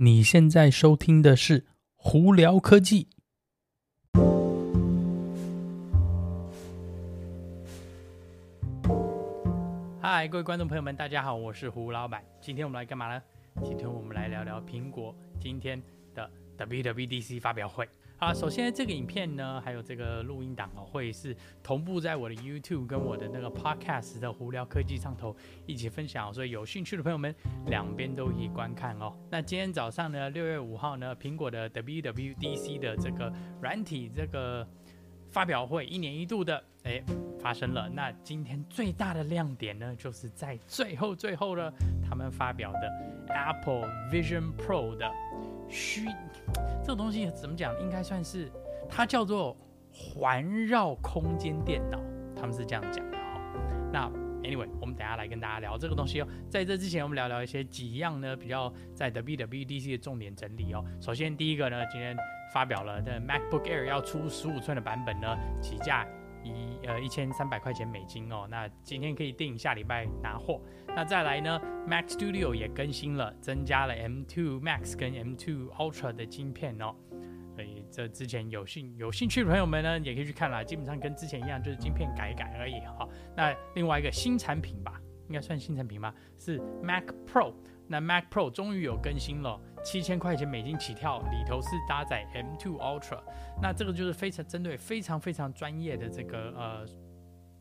你现在收听的是胡聊科技。嗨，各位观众朋友们，大家好，我是胡老板。今天我们来干嘛呢？今天我们来聊聊苹果今天的 WWDC 发表会。好，首先这个影片呢，还有这个录音档哦，会是同步在我的 YouTube 跟我的那个 Podcast 的胡聊科技上头一起分享，所以有兴趣的朋友们两边都可以观看哦。那今天早上呢，六月五号呢，苹果的 WWDC 的这个软体这个发表会，一年一度的，哎，发生了。那今天最大的亮点呢，就是在最后最后呢，他们发表的 Apple Vision Pro 的。虚，这个东西怎么讲？应该算是它叫做环绕空间电脑，他们是这样讲的哈。那 anyway，我们等下来跟大家聊这个东西哦。在这之前，我们聊聊一些几样呢比较在 WWDC 的重点整理哦。首先第一个呢，今天发表了的 MacBook Air 要出十五寸的版本呢，起价。一呃一千三百块钱美金哦，那今天可以订，下礼拜拿货。那再来呢，Mac Studio 也更新了，增加了 M2 Max 跟 M2 Ultra 的晶片哦。所以这之前有兴有兴趣的朋友们呢，也可以去看啦。基本上跟之前一样，就是晶片改一改而已哈。那另外一个新产品吧，应该算新产品吧，是 Mac Pro。那 Mac Pro 终于有更新了，七千块钱美金起跳，里头是搭载 M2 Ultra，那这个就是非常针对非常非常专业的这个呃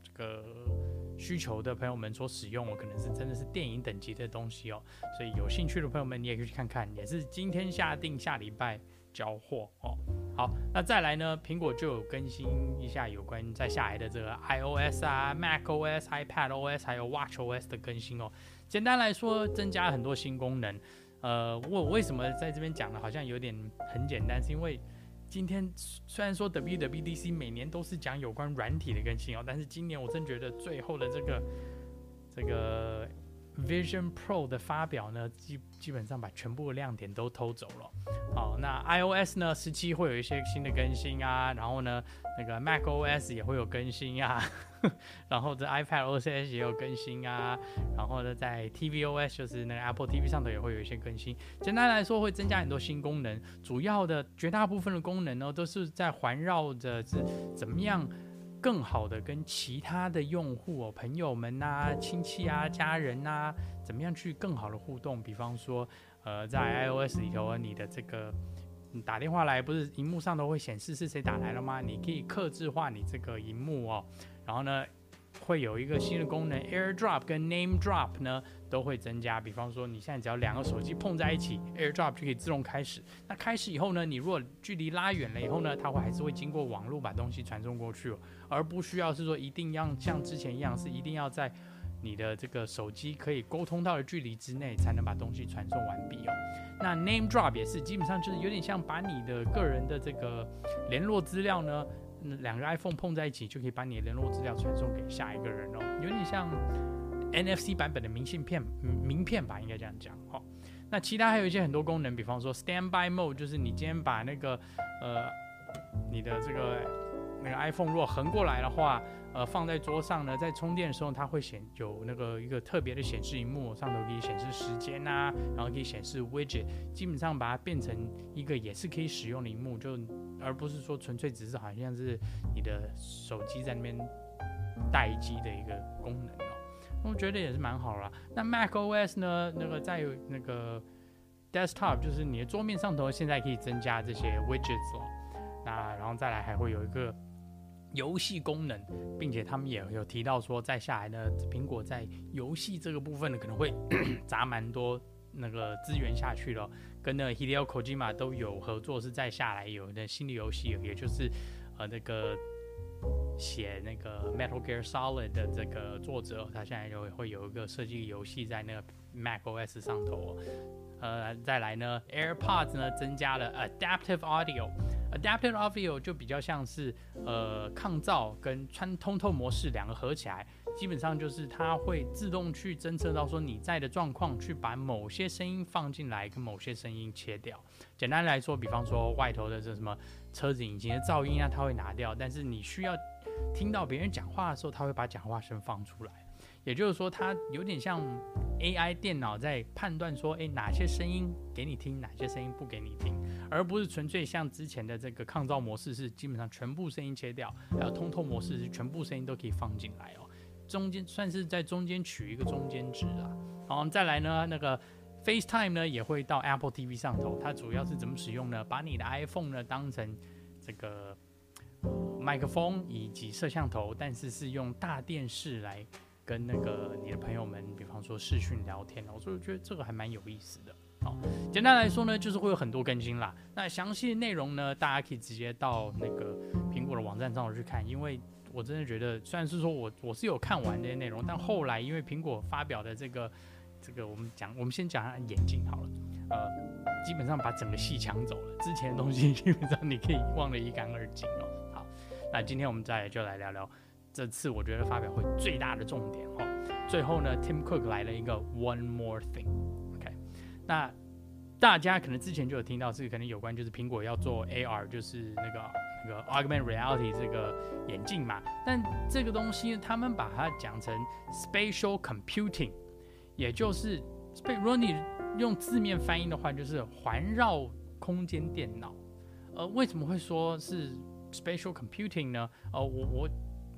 这个需求的朋友们所使用，可能是真的是电影等级的东西哦，所以有兴趣的朋友们你也可以去看看，也是今天下定，下礼拜交货哦。好，那再来呢，苹果就有更新一下有关在下来的这个 iOS 啊、macOS、iPadOS 还有 watchOS 的更新哦。简单来说，增加了很多新功能。呃，我为什么在这边讲呢？好像有点很简单，是因为今天虽然说 WWDC 每年都是讲有关软体的更新哦，但是今年我真觉得最后的这个这个 Vision Pro 的发表呢，基基本上把全部的亮点都偷走了。好，那 iOS 呢，十七会有一些新的更新啊，然后呢，那个 macOS 也会有更新啊。然后这 iPad OS 也有更新啊，然后呢，在 tvOS 就是那个 Apple TV 上头也会有一些更新。简单来说，会增加很多新功能，主要的绝大部分的功能呢，都是在环绕着是怎么样更好的跟其他的用户哦、朋友们啊、亲戚啊、家人啊，怎么样去更好的互动。比方说，呃，在 iOS 里头，你的这个你打电话来，不是荧幕上都会显示是谁打来了吗？你可以克制化你这个荧幕哦。然后呢，会有一个新的功能，AirDrop 跟 Name Drop 呢都会增加。比方说，你现在只要两个手机碰在一起，AirDrop 就可以自动开始。那开始以后呢，你如果距离拉远了以后呢，它会还是会经过网络把东西传送过去哦，而不需要是说一定要像之前一样，是一定要在你的这个手机可以沟通到的距离之内才能把东西传送完毕哦。那 Name Drop 也是基本上就是有点像把你的个人的这个联络资料呢。两个 iPhone 碰在一起，就可以把你联络资料传送给下一个人哦，有点像 NFC 版本的明信片，名片吧，应该这样讲。好，那其他还有一些很多功能，比方说 Standby Mode，就是你今天把那个呃你的这个那个 iPhone 如果横过来的话。呃，放在桌上呢，在充电的时候，它会显有那个一个特别的显示荧幕，上头可以显示时间呐、啊，然后可以显示 widget，基本上把它变成一个也是可以使用的荧幕，就而不是说纯粹只是好像是你的手机在那边待机的一个功能哦。我觉得也是蛮好啦。那 macOS 呢，那个在那个 desktop，就是你的桌面上头，现在可以增加这些 widgets 哦。那然后再来还会有一个。游戏功能，并且他们也有提到说，在下来呢，苹果在游戏这个部分呢，可能会 砸蛮多那个资源下去了。跟那 Hideo Kojima 都有合作，是在下来有那新的游戏，也就是呃那个写那个 Metal Gear Solid 的这个作者，他现在就会有一个设计游戏在那个 macOS 上头。呃，再来呢，AirPods 呢增加了 Adaptive Audio Adaptive Audio 就比较像是呃抗噪跟穿通透模式两个合起来，基本上就是它会自动去侦测到说你在的状况，去把某些声音放进来，跟某些声音切掉。简单来说，比方说外头的这什么车子引擎的噪音啊，它会拿掉，但是你需要听到别人讲话的时候，它会把讲话声放出来。也就是说，它有点像 AI 电脑在判断说，诶，哪些声音给你听，哪些声音不给你听，而不是纯粹像之前的这个抗噪模式是基本上全部声音切掉，还有通透模式是全部声音都可以放进来哦。中间算是在中间取一个中间值啊。好，再来呢，那个 FaceTime 呢也会到 Apple TV 上头，它主要是怎么使用呢？把你的 iPhone 呢当成这个。麦克风以及摄像头，但是是用大电视来跟那个你的朋友们，比方说视讯聊天哦，所以我觉得这个还蛮有意思的。好，简单来说呢，就是会有很多更新啦。那详细内容呢，大家可以直接到那个苹果的网站上去看，因为我真的觉得，虽然是说我我是有看完这些内容，但后来因为苹果发表的这个这个，我们讲我们先讲下眼镜好了，呃，基本上把整个戏抢走了，之前的东西基本上你可以忘得一干二净哦。那今天我们再来就来聊聊这次我觉得发表会最大的重点哦。最后呢，Tim Cook 来了一个 One More Thing 那大家可能之前就有听到，这个可能有关就是苹果要做 AR，就是那个那个 Augmented Reality 这个眼镜嘛。但这个东西他们把它讲成 Spatial Computing，也就是如果你用字面翻译的话，就是环绕空间电脑。呃，为什么会说是？Spatial computing 呢？呃，我我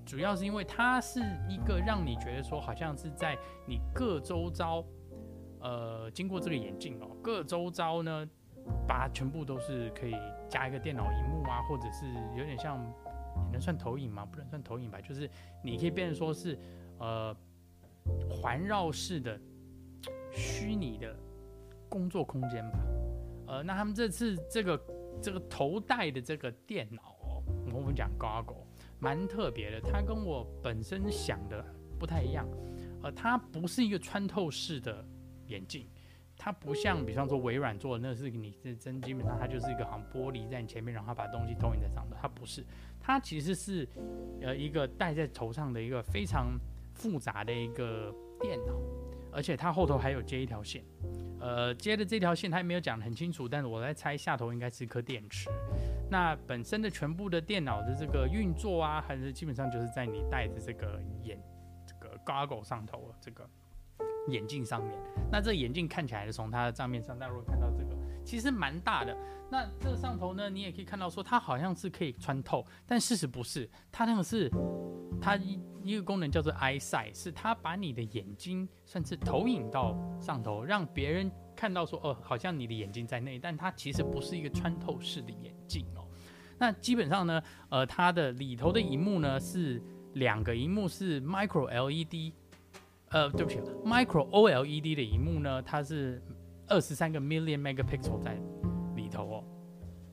主要是因为它是一个让你觉得说，好像是在你各周遭，呃，经过这个眼镜哦，各周遭呢，把它全部都是可以加一个电脑荧幕啊，或者是有点像，能算投影吗？不能算投影吧，就是你可以变成说是，呃，环绕式的虚拟的工作空间吧。呃，那他们这次这个这个头戴的这个电脑哦。我们讲 Goggle 蛮特别的，它跟我本身想的不太一样。呃，它不是一个穿透式的眼镜，它不像比方说微软做的那是你是真基本上它就是一个好像玻璃在你前面，然后把东西投影在上头。它不是，它其实是呃一个戴在头上的一个非常复杂的一个电脑，而且它后头还有接一条线。呃，接的这条线它也没有讲得很清楚，但是我在猜下头应该是一颗电池。那本身的全部的电脑的这个运作啊，还是基本上就是在你戴的这个眼这个 goggle 上头了这个眼镜上面。那这眼镜看起来从它的账面上，大家如果看到这个，其实蛮大的。那这上头呢，你也可以看到说它好像是可以穿透，但事实不是，它那个是它一一个功能叫做 eyesight，是它把你的眼睛算是投影到上头，让别人。看到说哦，好像你的眼睛在内，但它其实不是一个穿透式的眼镜哦。那基本上呢，呃，它的里头的荧幕呢是两个荧幕是 micro LED，呃，对不起，micro OLED 的荧幕呢，它是二十三个 million megapixel 在里头哦。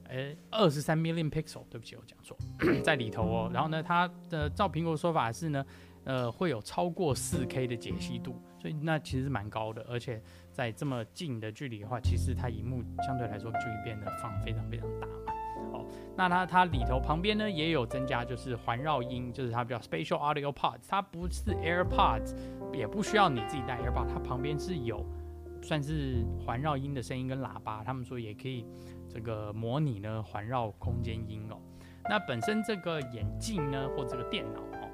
诶，二十三 million pixel，对不起，我讲错，在里头哦。然后呢，它的照苹果说法是呢，呃，会有超过四 K 的解析度，所以那其实是蛮高的，而且。在这么近的距离的话，其实它荧幕相对来说就会变得放非常非常大。那它它里头旁边呢也有增加，就是环绕音，就是它比较 Spatial Audio Pods，它不是 AirPods，也不需要你自己带 AirPods，它旁边是有算是环绕音的声音跟喇叭，他们说也可以这个模拟呢环绕空间音哦。那本身这个眼镜呢或这个电脑哦，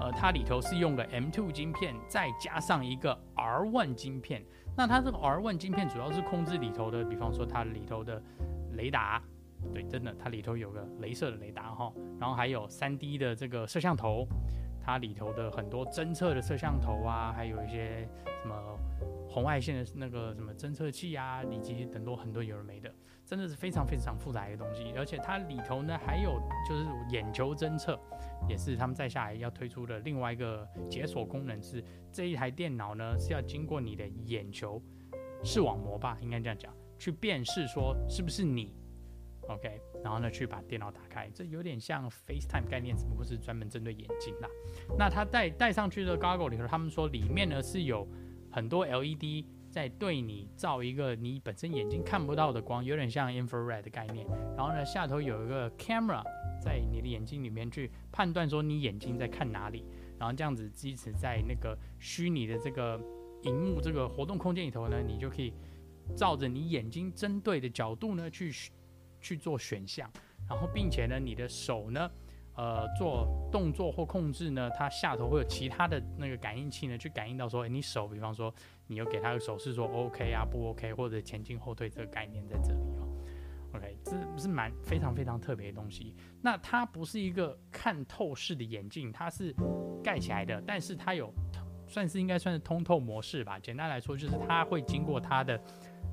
呃，它里头是用了 M2 晶片，再加上一个 R1 晶片。那它这个 R1 晶片主要是控制里头的，比方说它里头的雷达，对，真的，它里头有个镭射的雷达哈，然后还有 3D 的这个摄像头，它里头的很多侦测的摄像头啊，还有一些什么红外线的那个什么侦测器啊，以及很多很多有的没的，真的是非常非常复杂一个东西，而且它里头呢还有就是眼球侦测。也是他们再下来要推出的另外一个解锁功能是，这一台电脑呢是要经过你的眼球视网膜吧，应该这样讲，去辨识说是不是你，OK，然后呢去把电脑打开，这有点像 FaceTime 概念，只不过是专门针对眼睛啦。那它戴戴上去的 Goggle 里头，他们说里面呢是有很多 LED 在对你照一个你本身眼睛看不到的光，有点像 infrared 的概念。然后呢下头有一个 camera。在你的眼睛里面去判断说你眼睛在看哪里，然后这样子即使在那个虚拟的这个荧幕这个活动空间里头呢，你就可以照着你眼睛针对的角度呢去去做选项，然后并且呢你的手呢，呃做动作或控制呢，它下头会有其他的那个感应器呢，去感应到说，诶，你手，比方说你有给他个手势说 OK 啊，不 OK，或者前进后退这个概念在这里哦。OK，这是蛮非常非常特别的东西。那它不是一个看透视的眼镜，它是盖起来的，但是它有算是应该算是通透模式吧。简单来说，就是它会经过它的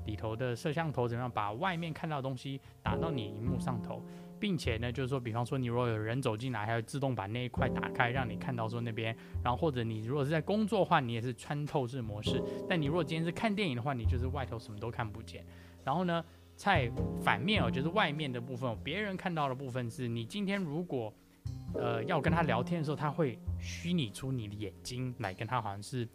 里头的摄像头，怎么样把外面看到的东西打到你荧幕上头，并且呢，就是说，比方说你如果有人走进来，还会自动把那一块打开，让你看到说那边。然后或者你如果是在工作的话，你也是穿透式模式。但你如果今天是看电影的话，你就是外头什么都看不见。然后呢，在反面哦，就是外面的部分，别人看到的部分是你今天如果呃要跟他聊天的时候，他会虚拟出你的眼睛来跟他好像是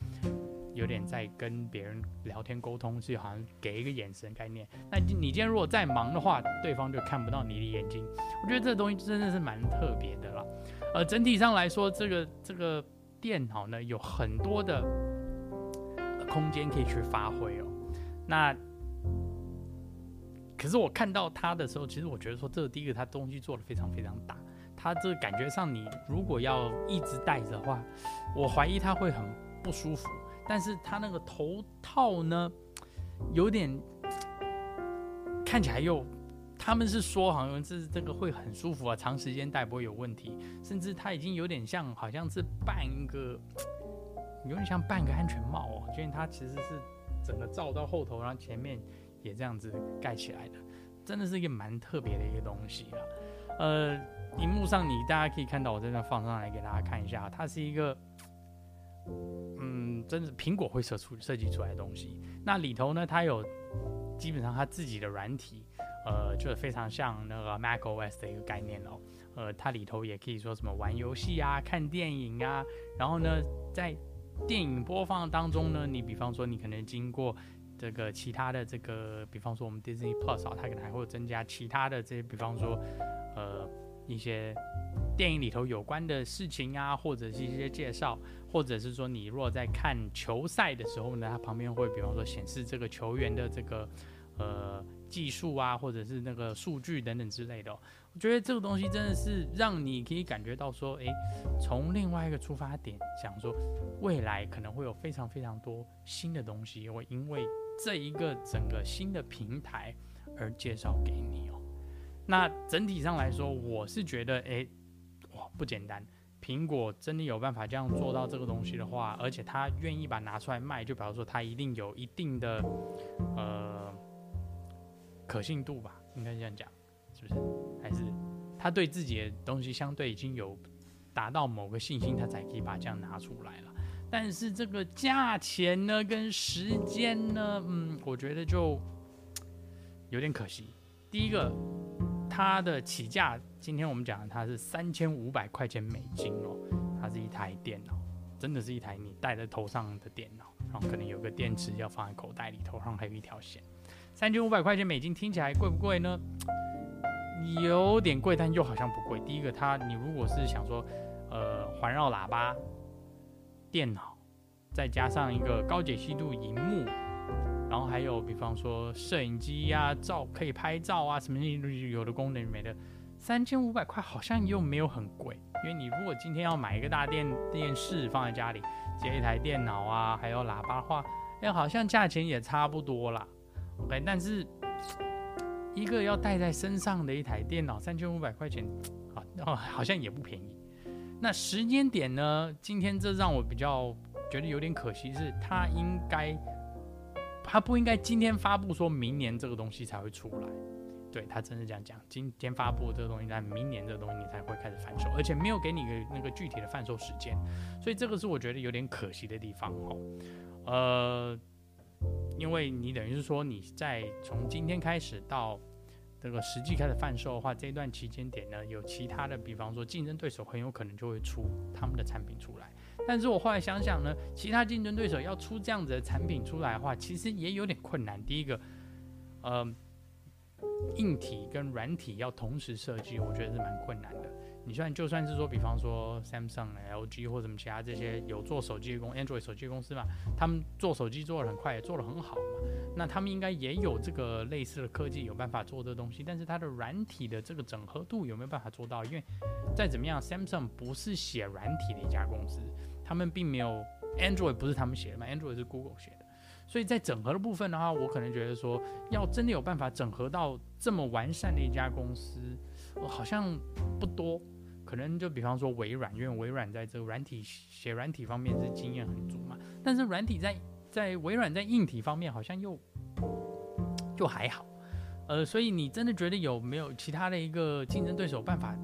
有点在跟别人聊天沟通，是好像给一个眼神概念。那你今天如果再忙的话，对方就看不到你的眼睛。我觉得这个东西真的是蛮特别的啦。呃，整体上来说，这个这个电脑呢有很多的空间可以去发挥哦。那可是我看到它的时候，其实我觉得说，这个第一个它东西做的非常非常大，它这个感觉上你如果要一直戴着的话，我怀疑它会很不舒服。但是它那个头套呢，有点看起来又，他们是说好像是这个会很舒服啊，长时间戴不会有问题，甚至它已经有点像好像是半个，有点像半个安全帽哦，因为它其实是整个罩到后头，然后前面。也这样子盖起来的，真的是一个蛮特别的一个东西啊。呃，荧幕上你大家可以看到，我在那放上来给大家看一下，它是一个，真的苹果会设出设计出来的东西。那里头呢，它有基本上它自己的软体，呃，就是非常像那个 macOS 的一个概念哦。呃，它里头也可以说什么玩游戏啊、看电影啊，然后呢，在电影播放当中呢，你比方说你可能经过。这个其他的这个，比方说我们 Disney Plus 啊，它可能还会增加其他的这些，比方说，呃，一些电影里头有关的事情啊，或者是一些介绍，或者是说你如果在看球赛的时候呢，它旁边会比方说显示这个球员的这个呃技术啊，或者是那个数据等等之类的。我觉得这个东西真的是让你可以感觉到说，诶，从另外一个出发点想说，未来可能会有非常非常多新的东西，会因为。这一个整个新的平台而介绍给你哦，那整体上来说，我是觉得，哎，哇，不简单。苹果真的有办法这样做到这个东西的话，而且他愿意把拿出来卖，就比如说他一定有一定的呃可信度吧，应该这样讲，是不是？还是他对自己的东西相对已经有达到某个信心，他才可以把这样拿出来了。但是这个价钱呢，跟时间呢，嗯，我觉得就有点可惜。第一个，它的起价，今天我们讲的它是三千五百块钱美金哦，它是一台电脑，真的是一台你戴在头上的电脑，然后可能有个电池要放在口袋里头，上还有一条线。三千五百块钱美金听起来贵不贵呢？有点贵，但又好像不贵。第一个，它你如果是想说，呃，环绕喇叭。电脑，再加上一个高解析度荧幕，然后还有比方说摄影机呀、照可以拍照啊，什么有的功能没的，三千五百块好像又没有很贵，因为你如果今天要买一个大电电视放在家里，接一台电脑啊，还有喇叭话，哎，好像价钱也差不多啦。OK，但是一个要带在身上的一台电脑，三千五百块钱，啊，好像也不便宜。那时间点呢？今天这让我比较觉得有点可惜，是它应该，他不应该今天发布，说明年这个东西才会出来。对，他真是这样讲，今天发布这个东西，但明年这个东西你才会开始贩售，而且没有给你个那个具体的贩售时间，所以这个是我觉得有点可惜的地方哦。呃，因为你等于是说你在从今天开始到。这个实际开始贩售的话，这一段期间点呢，有其他的，比方说竞争对手很有可能就会出他们的产品出来。但是我后来想想呢，其他竞争对手要出这样子的产品出来的话，其实也有点困难。第一个，呃，硬体跟软体要同时设计，我觉得是蛮困难的。你虽然就算是说，比方说 Samsung、LG 或者什么其他这些有做手机的公 Android 手机公司嘛，他们做手机做得很快，也做得很好嘛，那他们应该也有这个类似的科技，有办法做这东西。但是它的软体的这个整合度有没有办法做到？因为再怎么样，Samsung 不是写软体的一家公司，他们并没有 Android 不是他们写的嘛，Android 是 Google 写的。所以在整合的部分的话，我可能觉得说，要真的有办法整合到这么完善的一家公司，好像不多。可能就比方说微软，因为微软在这个软体写软体方面是经验很足嘛，但是软体在在微软在硬体方面好像又就还好，呃，所以你真的觉得有没有其他的一个竞争对手办法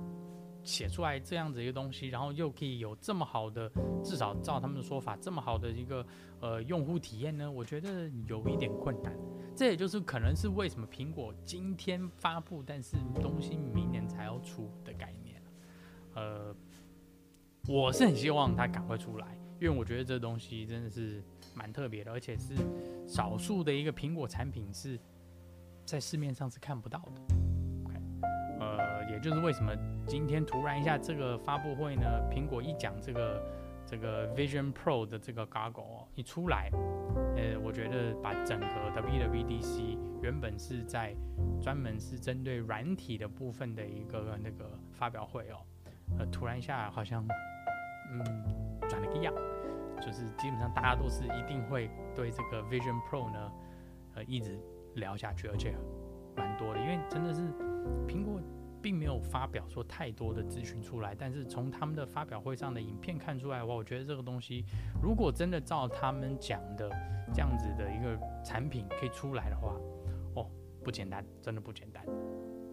写出来这样子一个东西，然后又可以有这么好的，至少照他们的说法，这么好的一个呃用户体验呢？我觉得有一点困难。这也就是可能是为什么苹果今天发布，但是东西明年才要出的概念。呃，我是很希望它赶快出来，因为我觉得这东西真的是蛮特别的，而且是少数的一个苹果产品是在市面上是看不到的。呃，也就是为什么今天突然一下这个发布会呢，苹果一讲这个这个 Vision Pro 的这个 Goggle 哦一出来，呃，我觉得把整个 WWDC 原本是在专门是针对软体的部分的一个那个发表会哦。呃，突然一下好像，嗯，转了个样，就是基本上大家都是一定会对这个 Vision Pro 呢，呃，一直聊下去，而且蛮多的，因为真的是苹果并没有发表说太多的资讯出来，但是从他们的发表会上的影片看出来的话，我觉得这个东西如果真的照他们讲的这样子的一个产品可以出来的话，哦，不简单，真的不简单。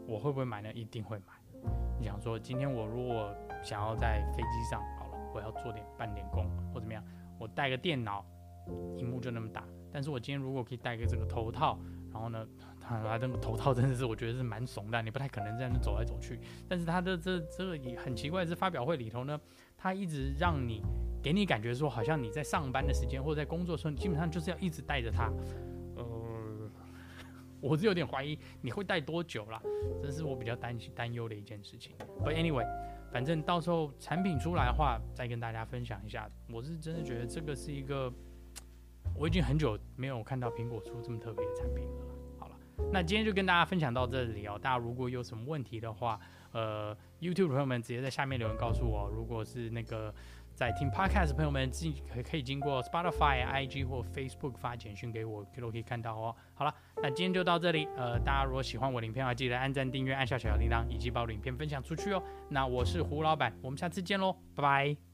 我会不会买呢？一定会买。你想说，今天我如果想要在飞机上，好了，我要做点办点工或怎么样，我带个电脑，荧幕就那么大。但是我今天如果可以戴个这个头套，然后呢，他他那个头套真的是我觉得是蛮怂的，你不太可能在那走来走去。但是他的这这个很奇怪，是发表会里头呢，他一直让你给你感觉说，好像你在上班的时间或者在工作的时候，你基本上就是要一直带着它。我是有点怀疑你会戴多久啦，这是我比较担心担忧的一件事情。But anyway，反正到时候产品出来的话，再跟大家分享一下。我是真的觉得这个是一个，我已经很久没有看到苹果出这么特别的产品了。好了，那今天就跟大家分享到这里哦。大家如果有什么问题的话，呃，YouTube 朋友们直接在下面留言告诉我。如果是那个。在听 Podcast 的朋友们，自可可以经过 Spotify、IG 或 Facebook 发简讯给我，都可以看到哦。好了，那今天就到这里。呃，大家如果喜欢我的影片的话，记得按赞、订阅、按下小小铃铛，以及把我的影片分享出去哦。那我是胡老板，我们下次见喽，拜拜。